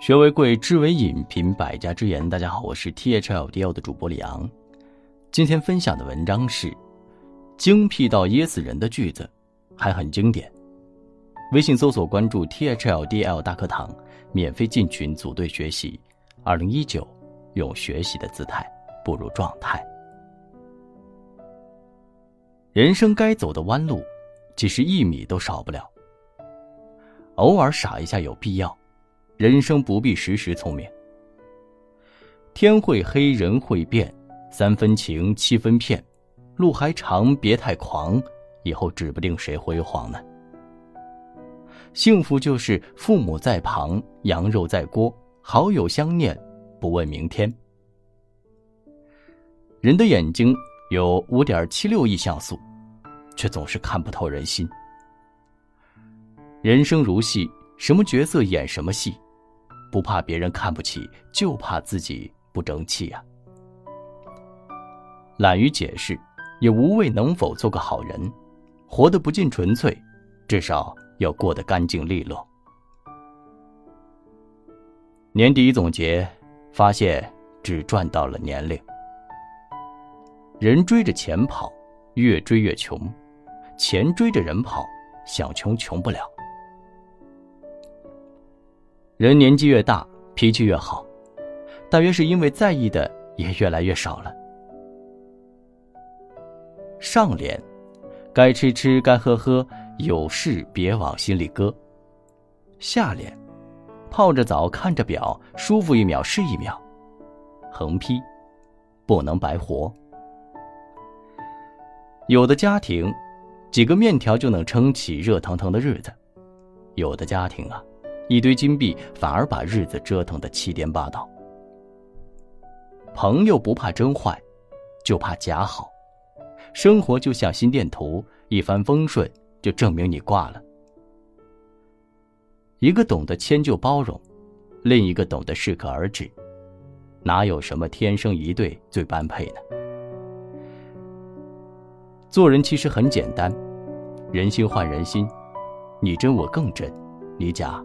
学为贵，知为引，品百家之言。大家好，我是 T H L D L 的主播李昂。今天分享的文章是精辟到噎死人的句子，还很经典。微信搜索关注 T H L D L 大课堂，免费进群组队学习。二零一九，用学习的姿态步入状态。人生该走的弯路，其实一米都少不了。偶尔傻一下有必要。人生不必时时聪明。天会黑，人会变，三分情，七分骗，路还长，别太狂，以后指不定谁辉煌呢。幸福就是父母在旁，羊肉在锅，好友相念，不问明天。人的眼睛有五点七六亿像素，却总是看不透人心。人生如戏，什么角色演什么戏。不怕别人看不起，就怕自己不争气呀。懒于解释，也无谓能否做个好人。活得不尽纯粹，至少要过得干净利落。年底总结，发现只赚到了年龄。人追着钱跑，越追越穷；钱追着人跑，想穷穷不了。人年纪越大，脾气越好，大约是因为在意的也越来越少了。上联，该吃吃，该喝喝，有事别往心里搁。下联，泡着澡，看着表，舒服一秒是一秒。横批，不能白活。有的家庭，几个面条就能撑起热腾腾的日子；有的家庭啊。一堆金币反而把日子折腾得七颠八倒。朋友不怕真坏，就怕假好。生活就像心电图，一帆风顺就证明你挂了。一个懂得迁就包容，另一个懂得适可而止，哪有什么天生一对最般配呢？做人其实很简单，人心换人心，你真我更真，你假。